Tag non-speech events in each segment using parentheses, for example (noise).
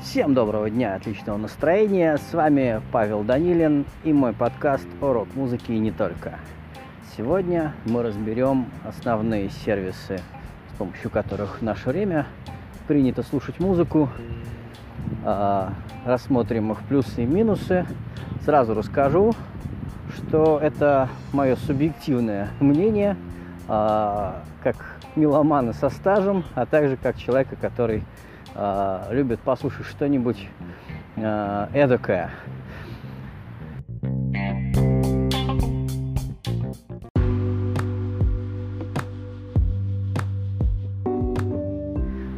Всем доброго дня, отличного настроения. С вами Павел Данилин и мой подкаст о рок-музыке и не только. Сегодня мы разберем основные сервисы, с помощью которых в наше время принято слушать музыку. А, рассмотрим их плюсы и минусы. Сразу расскажу, что это мое субъективное мнение, а, как меломана со стажем, а также как человека, который а, любит послушать что-нибудь а, эдакое.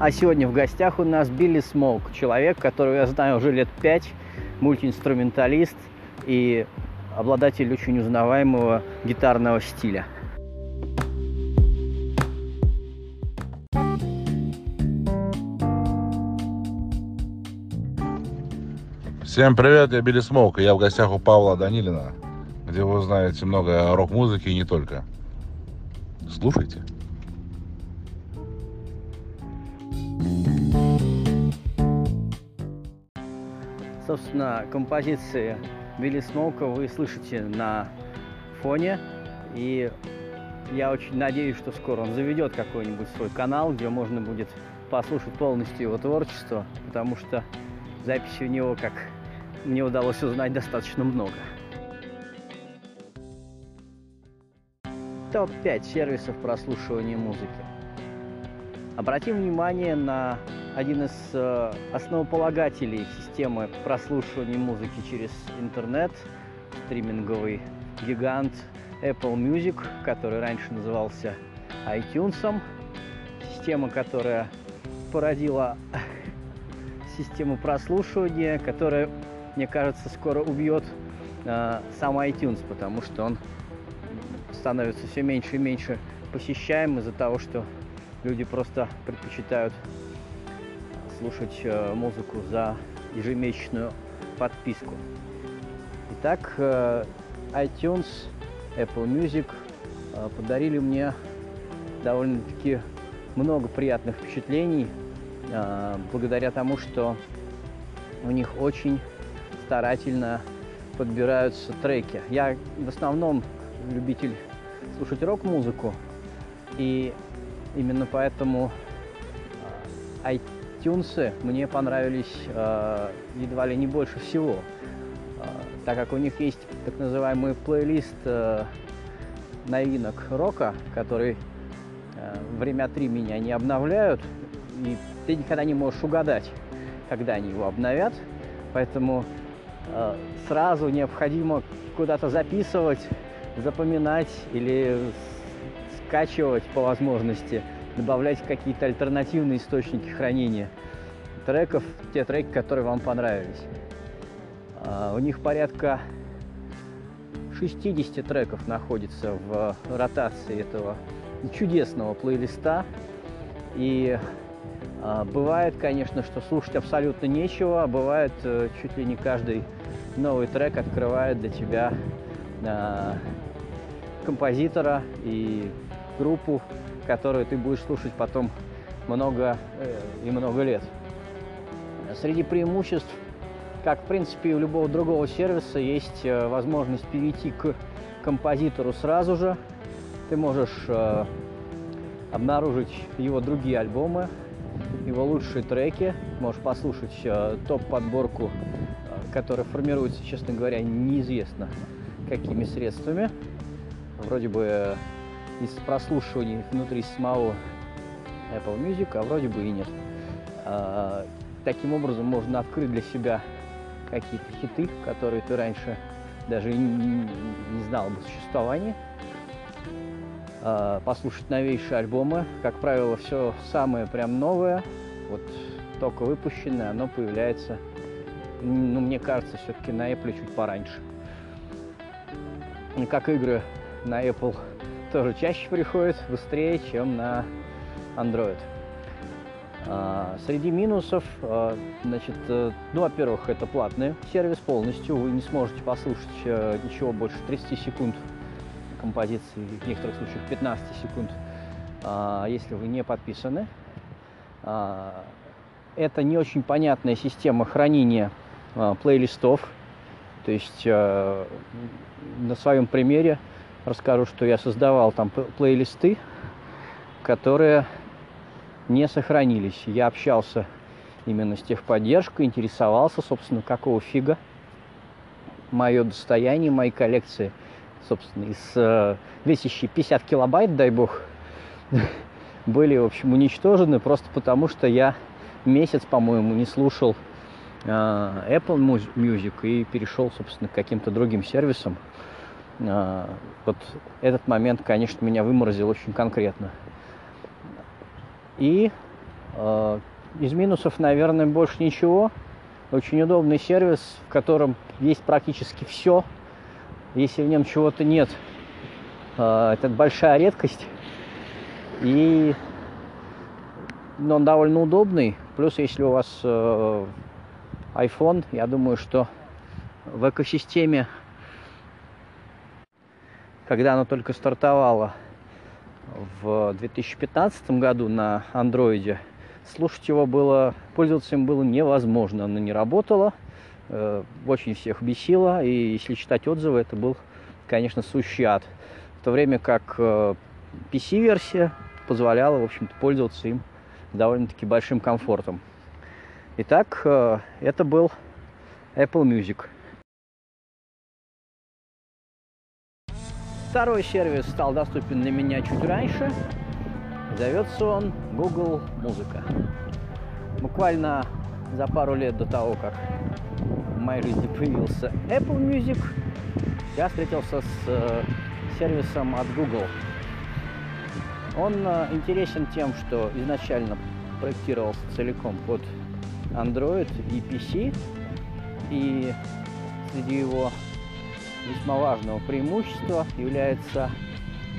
А сегодня в гостях у нас Билли Смоук, человек, которого я знаю уже лет пять, мультиинструменталист и обладатель очень узнаваемого гитарного стиля. Всем привет, я Билли Смоук, и я в гостях у Павла Данилина, где вы узнаете много о рок-музыке и не только. Слушайте. Собственно, композиции Билли Смоука вы слышите на фоне, и я очень надеюсь, что скоро он заведет какой-нибудь свой канал, где можно будет послушать полностью его творчество, потому что записи у него, как мне удалось узнать, достаточно много. Топ-5 сервисов прослушивания музыки. Обратим внимание на один из э, основополагателей системы прослушивания музыки через интернет, стриминговый гигант Apple Music, который раньше назывался iTunes, система, которая породила (laughs) систему прослушивания, которая, мне кажется, скоро убьет э, сам iTunes, потому что он становится все меньше и меньше посещаем из-за того, что люди просто предпочитают слушать э, музыку за ежемесячную подписку. Итак, э, iTunes, Apple Music э, подарили мне довольно-таки много приятных впечатлений благодаря тому, что у них очень старательно подбираются треки. Я в основном любитель слушать рок-музыку, и именно поэтому iTunes мне понравились э, едва ли не больше всего, э, так как у них есть так называемый плейлист э, новинок рока, который э, время от времени они обновляют, и ты никогда не можешь угадать, когда они его обновят, поэтому сразу необходимо куда-то записывать, запоминать или скачивать по возможности – добавлять какие-то альтернативные источники хранения треков, те треки, которые вам понравились. А, у них порядка 60 треков находится в ротации этого чудесного плейлиста. И бывает, конечно, что слушать абсолютно нечего, а бывает э, чуть ли не каждый новый трек открывает для тебя а, композитора и группу, которую ты будешь слушать потом много э, и много лет. Среди преимуществ, как в принципе у любого другого сервиса, есть э, возможность перейти к композитору сразу же. Ты можешь обнаружить его другие альбомы, его лучшие треки, можешь послушать топ-подборку, которая формируется, честно говоря, неизвестно какими средствами. Вроде бы из прослушиваний внутри самого Apple Music, а вроде бы и нет. А, таким образом можно открыть для себя какие-то хиты, которые ты раньше даже не, знал об существовании. А, послушать новейшие альбомы. Как правило, все самое прям новое, вот только выпущенное, оно появляется, ну, мне кажется, все-таки на Apple чуть пораньше. И как игры на Apple тоже чаще приходит, быстрее, чем на Android. А, среди минусов, а, значит, э, ну, во-первых, это платный сервис полностью, вы не сможете послушать э, ничего больше 30 секунд композиции, в некоторых случаях 15 секунд а, если вы не подписаны. А, это не очень понятная система хранения а, плейлистов. То есть на своем примере расскажу, что я создавал там плейлисты, которые не сохранились. Я общался именно с техподдержкой, интересовался, собственно, какого фига мое достояние, мои коллекции, собственно, из э, весящей 50 килобайт, дай бог, (laughs) были, в общем, уничтожены просто потому, что я месяц, по-моему, не слушал э, Apple Music и перешел, собственно, к каким-то другим сервисам. Э, вот этот момент, конечно, меня выморозил очень конкретно. И э, из минусов, наверное, больше ничего. Очень удобный сервис, в котором есть практически все. Если в нем чего-то нет, э, это большая редкость. И но он довольно удобный. Плюс, если у вас э, iPhone, я думаю, что в экосистеме, когда оно только стартовало в 2015 году на андроиде, слушать его было, пользоваться им было невозможно. Оно не работало, очень всех бесило, и если читать отзывы, это был, конечно, сущий ад. В то время как э, PC-версия позволяла, в общем-то, пользоваться им довольно-таки большим комфортом. Итак, э, это был Apple Music. Второй сервис стал доступен для меня чуть раньше. Зовется он Google Музыка. Буквально за пару лет до того, как моей жизни появился Apple Music, я встретился с э, сервисом от Google – он э, интересен тем, что изначально проектировался целиком под Android и PC, и среди его весьма важного преимущества является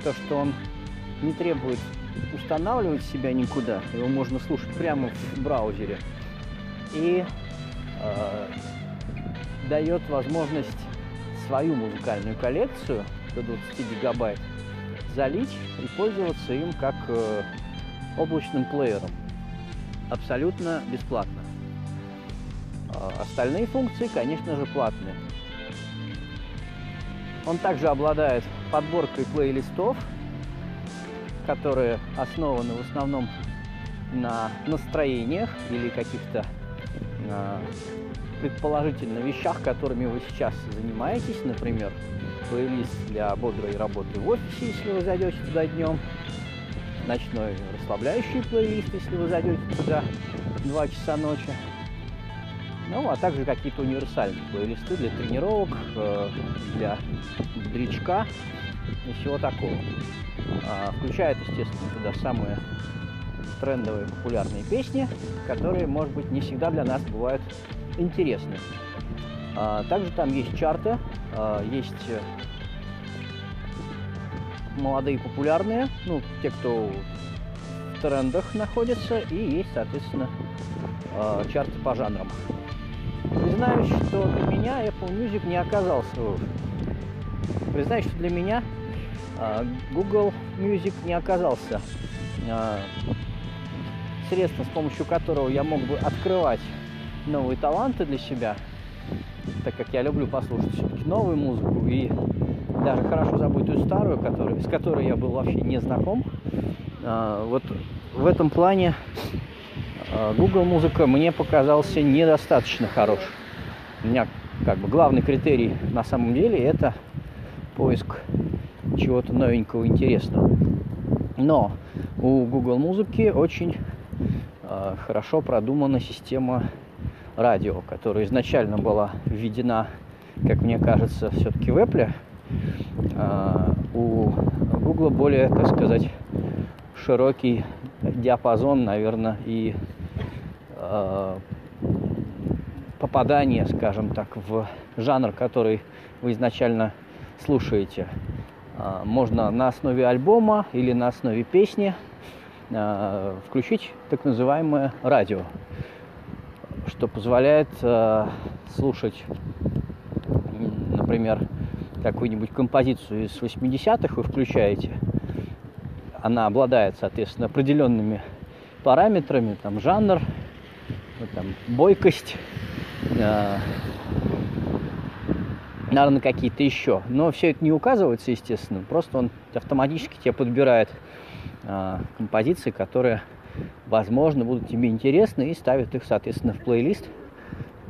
то, что он не требует устанавливать себя никуда, его можно слушать прямо в браузере, и э, дает возможность свою музыкальную коллекцию до 20 гигабайт залить и пользоваться им как э, облачным плеером. Абсолютно бесплатно. А остальные функции, конечно же, платные. Он также обладает подборкой плейлистов, которые основаны в основном на настроениях или каких-то а, предположительно вещах, которыми вы сейчас занимаетесь, например, плейлист для бодрой работы в офисе, если вы зайдете туда днем, ночной расслабляющий плейлист, если вы зайдете туда 2 часа ночи. Ну, а также какие-то универсальные плейлисты для тренировок, э, для бодрячка и всего такого. А, включает, естественно, туда самые трендовые популярные песни, которые, может быть, не всегда для нас бывают интересны. А, также там есть чарты, а, есть э, молодые популярные, ну, те, кто в трендах находится, и есть, соответственно, а, чарты по жанрам. Признаюсь, что для меня Apple Music не оказался... Признаюсь, что для меня Google Music не оказался средством, с помощью которого я мог бы открывать новые таланты для себя – так как я люблю послушать все-таки новую музыку и даже хорошо забытую старую, которую, с которой я был вообще не знаком. А, вот в этом плане а, Google музыка мне показался недостаточно хорош. У меня как бы главный критерий на самом деле это поиск чего-то новенького, интересного. Но у Google музыки очень э, хорошо продумана система радио, которая изначально была введена, как мне кажется, все-таки в Apple, а, у Google более, так сказать, широкий диапазон, наверное, и а, попадание, скажем так, в жанр, который вы изначально слушаете. А, можно на основе альбома или на основе песни включить так называемое радио что позволяет э, слушать, например, какую-нибудь композицию из 80-х вы включаете, она обладает, соответственно, определенными параметрами, там жанр, ну, там, бойкость, э, наверное, какие-то еще. Но все это не указывается, естественно, просто он автоматически тебе подбирает э, композиции, которые, возможно, будут тебе интересны и ставит их, соответственно, в плейлист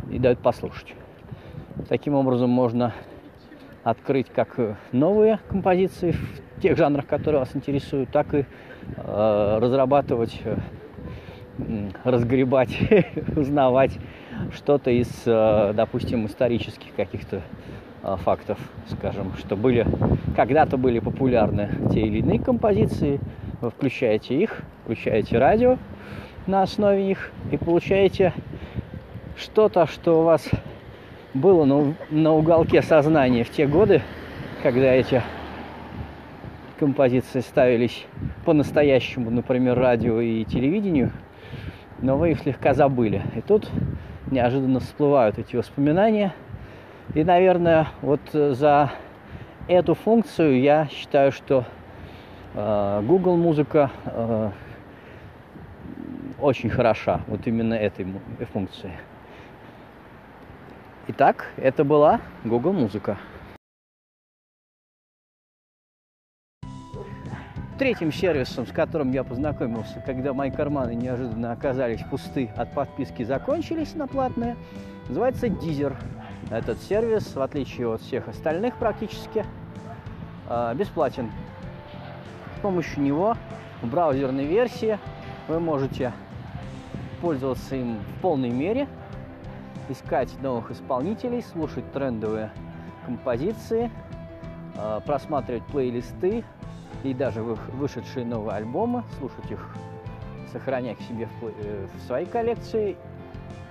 и дает послушать. Таким образом можно открыть как новые композиции в тех жанрах, которые вас интересуют, так и э, разрабатывать, э, разгребать, (laughs) узнавать что-то из, э, допустим, исторических каких-то э, фактов, скажем, что были когда-то были популярны те или иные композиции, вы включаете их, включаете радио на основе них и получаете что-то, что у вас было на, на уголке сознания в те годы, когда эти композиции ставились по-настоящему, например, радио и телевидению, но вы их слегка забыли. И тут неожиданно всплывают эти воспоминания. И, наверное, вот за эту функцию я считаю, что э, Google музыка э, очень хороша, вот именно этой функцией. Итак, это была Google Музыка. Третьим сервисом, с которым я познакомился, когда мои карманы неожиданно оказались пусты, от подписки закончились на платные, называется Deezer. Этот сервис, в отличие от всех остальных практически, а, бесплатен. С помощью него в браузерной версии вы можете пользоваться им в полной мере – искать новых исполнителей, слушать трендовые композиции, а, просматривать плейлисты и даже вышедшие новые альбомы, слушать их, сохранять к себе в, э, в своей коллекции.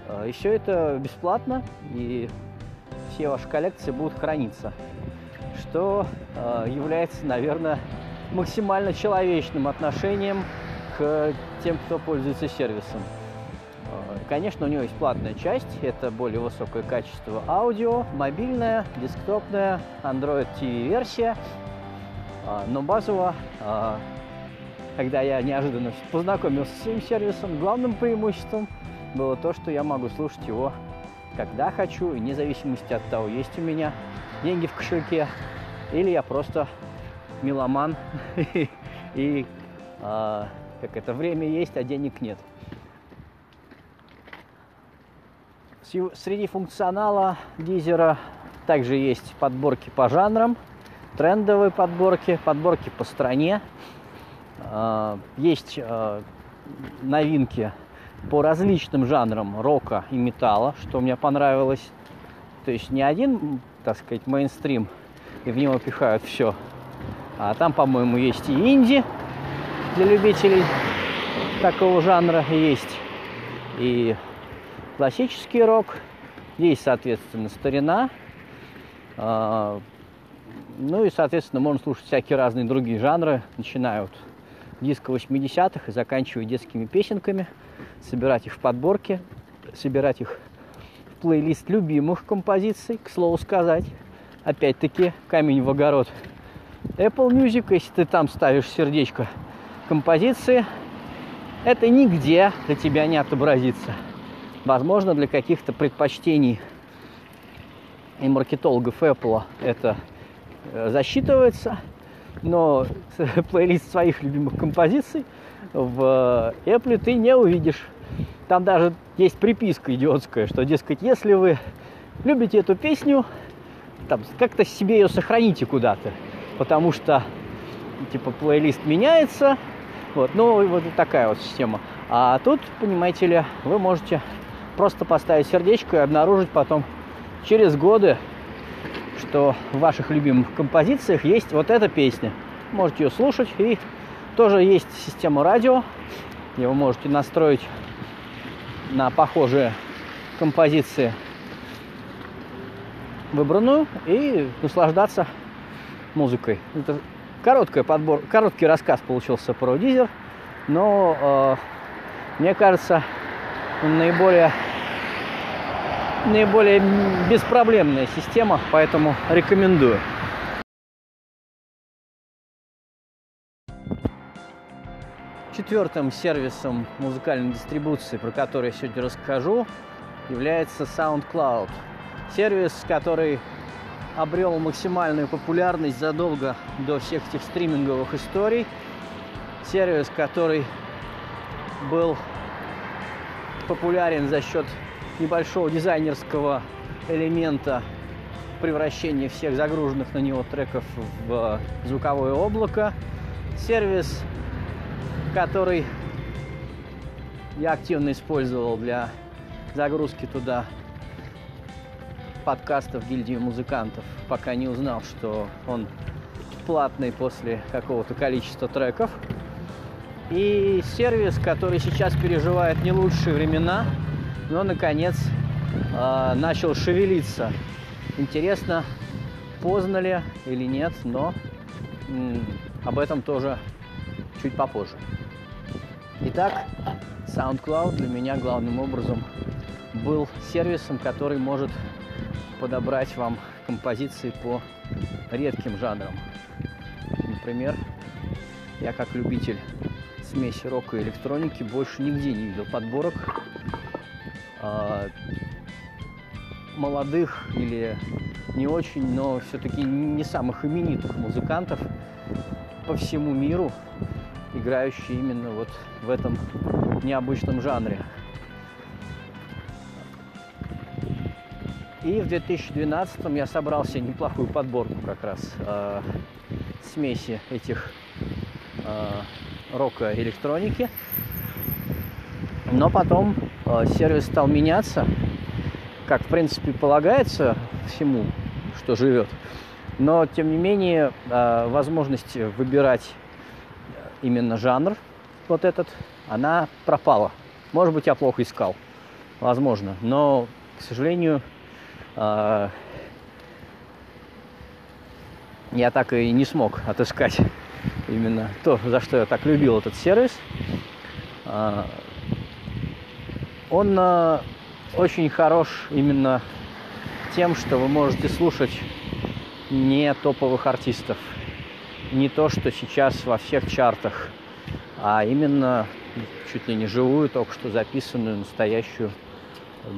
А, все это бесплатно, и все ваши коллекции будут храниться, что а, является, наверное, максимально человечным отношением к тем, кто пользуется сервисом. Конечно, у него есть платная часть, это более высокое качество аудио, мобильная, десктопная, Android TV версия, а, но базово, а, когда я неожиданно познакомился с этим сервисом, главным преимуществом было то, что я могу слушать его когда хочу, вне зависимости от того, есть у меня деньги в кошельке, или я просто меломан, (laughs) и а, как это время есть, а денег нет. Среди функционала дизера также есть подборки по жанрам, трендовые подборки, подборки по стране. А, есть а, новинки по различным жанрам рока и металла, что мне понравилось. То есть не один, так сказать, мейнстрим, и в него пихают все. А там, по-моему, есть и инди для любителей такого жанра есть, и классический рок, есть, соответственно, старина, а, ну и, соответственно, можно слушать всякие разные другие жанры, начиная от диска 80-х и заканчивая детскими песенками, собирать их в подборке, собирать их в плейлист любимых композиций, к слову сказать. Опять-таки, камень в огород. Apple Music, если ты там ставишь сердечко композиции, это нигде для тебя не отобразится. Возможно, для каких-то предпочтений и маркетологов Apple это э, засчитывается, но (laughs) плейлист своих любимых композиций в э, Apple ты не увидишь. Там даже есть приписка идиотская, что, дескать, если вы любите эту песню, там, как-то себе ее сохраните куда-то, потому что, типа, плейлист меняется, вот, ну, вот такая вот система. А тут, понимаете ли, вы можете просто поставить сердечко и обнаружить потом через годы, что в ваших любимых композициях есть вот эта песня. Можете ее слушать. И тоже есть система радио, вы можете настроить на похожие композиции выбранную и наслаждаться музыкой. Это короткий подбор, короткий рассказ получился про Дизер, но э, мне кажется, наиболее наиболее беспроблемная система, поэтому рекомендую. Четвертым сервисом музыкальной дистрибуции, про который я сегодня расскажу, является SoundCloud. Сервис, который обрел максимальную популярность задолго до всех этих стриминговых историй. Сервис, который был популярен за счет небольшого дизайнерского элемента превращения всех загруженных на него треков в звуковое облако. Сервис, который я активно использовал для загрузки туда подкастов гильдии музыкантов, пока не узнал, что он платный после какого-то количества треков. И сервис, который сейчас переживает не лучшие времена, но наконец э, начал шевелиться. Интересно, поздно ли или нет, но м, об этом тоже чуть попозже. Итак, SoundCloud для меня главным образом был сервисом, который может подобрать вам композиции по редким жанрам. Например, я как любитель смеси рока и электроники больше нигде не видел подборок э, молодых или не очень, но все-таки не самых именитых музыкантов по всему миру, играющие именно вот в этом необычном жанре. И в 2012 я собрал себе неплохую подборку как раз э, смеси этих э, рока и электроники. Но потом э, сервис стал меняться, как в принципе полагается всему, что живет. Но тем не менее э, возможность выбирать именно жанр вот этот, она пропала. Может быть, я плохо искал, возможно. Но, к сожалению, э, я так и не смог отыскать именно то, за что я так любил этот сервис. А, он а, очень хорош именно тем, что вы можете слушать не топовых артистов, не то, что сейчас во всех чартах, а именно чуть ли не живую, только что записанную, настоящую,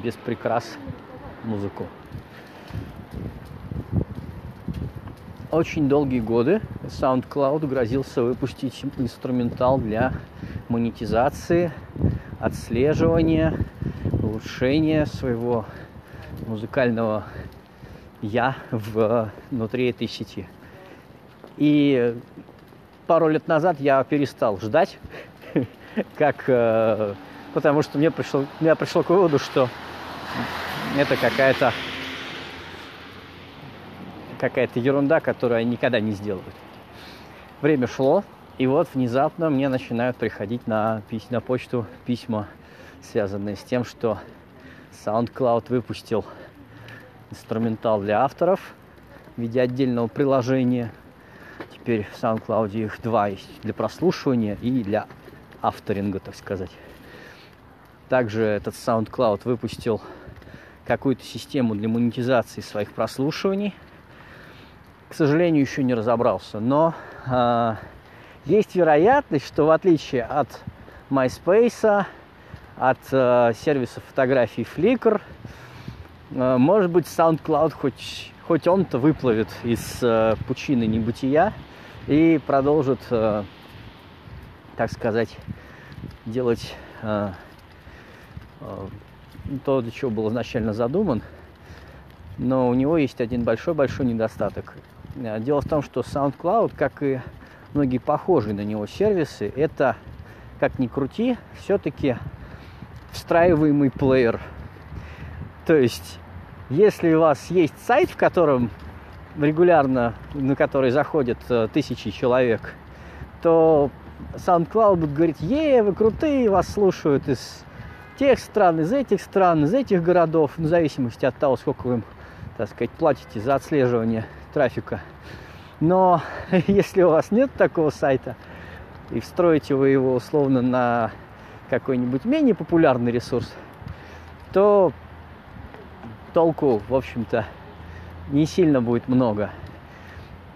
без прикрас музыку. Очень долгие годы SoundCloud грозился выпустить инструментал для монетизации, отслеживания, улучшения своего музыкального я внутри этой сети. И пару лет назад я перестал ждать, (laughs) как, э, потому что мне пришло, я пришел к выводу, что это какая-то какая-то ерунда, которую они никогда не сделают. Время шло, и вот внезапно мне начинают приходить на, на почту письма, связанные с тем, что SoundCloud выпустил инструментал для авторов в виде отдельного приложения. Теперь в SoundCloud их два есть для прослушивания и для авторинга, так сказать. Также этот SoundCloud выпустил какую-то систему для монетизации своих прослушиваний – к сожалению, еще не разобрался. Но э, есть вероятность, что в отличие от MySpace, от э, сервиса фотографий Flickr, э, может быть, SoundCloud хоть, хоть он-то выплывет из э, пучины небытия и продолжит, э, так сказать, делать э, э, то, для чего был изначально задуман. Но у него есть один большой-большой недостаток. Э, дело в том, что SoundCloud, как и многие похожие на него сервисы, это, как ни крути, все-таки встраиваемый плеер. То есть, если у вас есть сайт, в котором регулярно, на который заходят э, тысячи человек, то SoundCloud будет говорить, е, вы крутые, вас слушают из тех стран, из этих стран, из этих городов, в зависимости от того, сколько вы им, так сказать, платите за отслеживание трафика. Но (laughs) если у вас нет такого сайта, и встроите вы его условно на какой-нибудь менее популярный ресурс, то толку, в общем-то, не сильно будет много.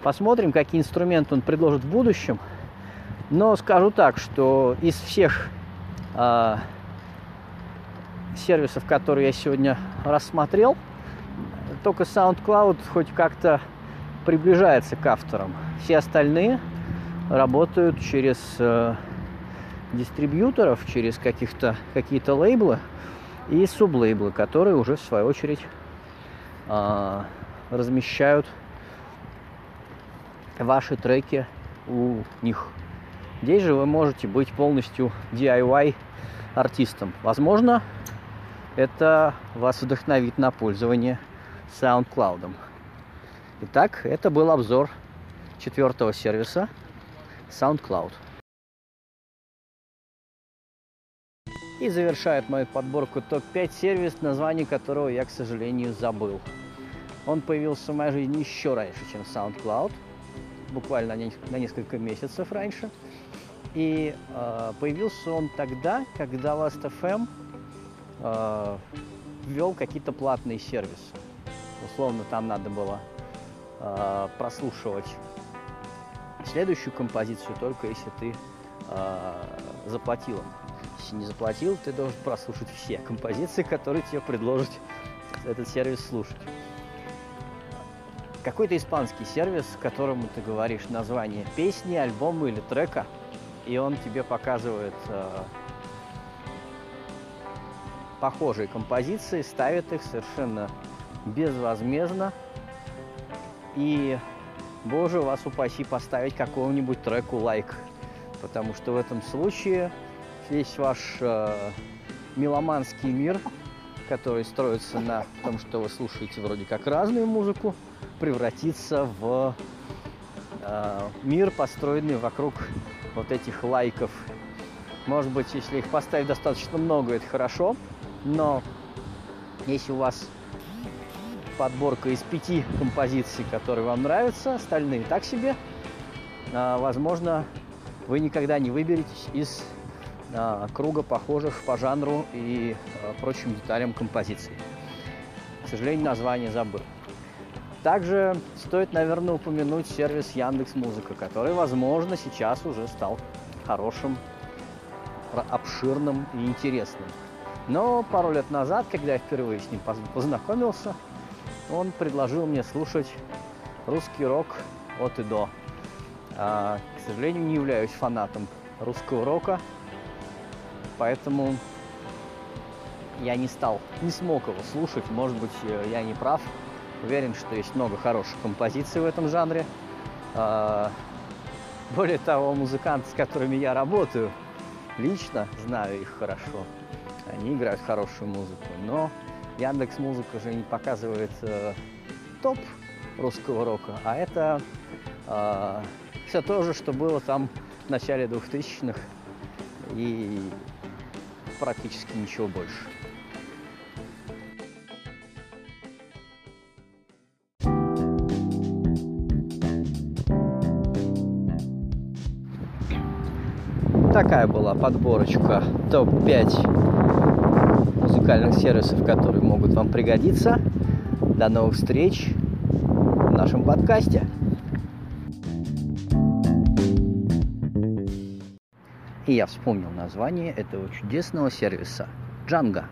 Посмотрим, какие инструменты он предложит в будущем. Но скажу так, что из всех э, сервисов, которые я сегодня рассмотрел, только SoundCloud хоть как-то приближается к авторам. Все остальные работают через э, дистрибьюторов, через каких-то какие-то лейблы и сублейблы, которые уже в свою очередь э, размещают ваши треки у них. Здесь же вы можете быть полностью DIY артистом. Возможно, это вас вдохновит на пользование SoundCloud. Итак, это был обзор четвертого сервиса SoundCloud. И завершает мою подборку топ-5 сервис, название которого я, к сожалению, забыл. Он появился в моей жизни еще раньше, чем SoundCloud, буквально на несколько месяцев раньше. И э, появился он тогда, когда Last.fm э, ввел какие-то платные сервисы. Условно, там надо было э, прослушивать следующую композицию только если ты э, заплатил. Если не заплатил, ты должен прослушать все композиции, которые тебе предложит этот сервис слушать. Какой-то испанский сервис, которому ты говоришь название песни, альбома или трека, и он тебе показывает э, похожие композиции, ставит их совершенно безвозмездно. И, боже, вас упаси поставить какому-нибудь треку лайк. Потому что в этом случае весь ваш э, меломанский мир, который строится на том, что вы слушаете вроде как разную музыку, превратится в э, мир, построенный вокруг вот этих лайков. Может быть, если их поставить достаточно много, это хорошо, но если у вас подборка из пяти композиций, которые вам нравятся, остальные так себе, а, возможно, вы никогда не выберетесь из а, круга похожих по жанру и а, прочим деталям композиций. К сожалению, название забыл. Также стоит, наверное, упомянуть сервис Яндекс Музыка, который, возможно, сейчас уже стал хорошим, обширным и интересным. Но пару лет назад, когда я впервые с ним познакомился, он предложил мне слушать русский рок от и до. А, к сожалению, не являюсь фанатом русского рока, поэтому я не стал, не смог его слушать. Может быть, э, я не прав. Уверен, что есть много хороших композиций в этом жанре. А, более того, музыканты, с которыми я работаю, лично знаю их хорошо. Они играют хорошую музыку, но Яндекс Музыка же не показывает э, топ русского рока, а это э, все то же, что было там в начале 2000-х и практически ничего больше. Такая была подборочка топ-5 музыкальных сервисов, которые могут вам пригодиться. До новых встреч в нашем подкасте. И я вспомнил название этого чудесного сервиса – Джанга.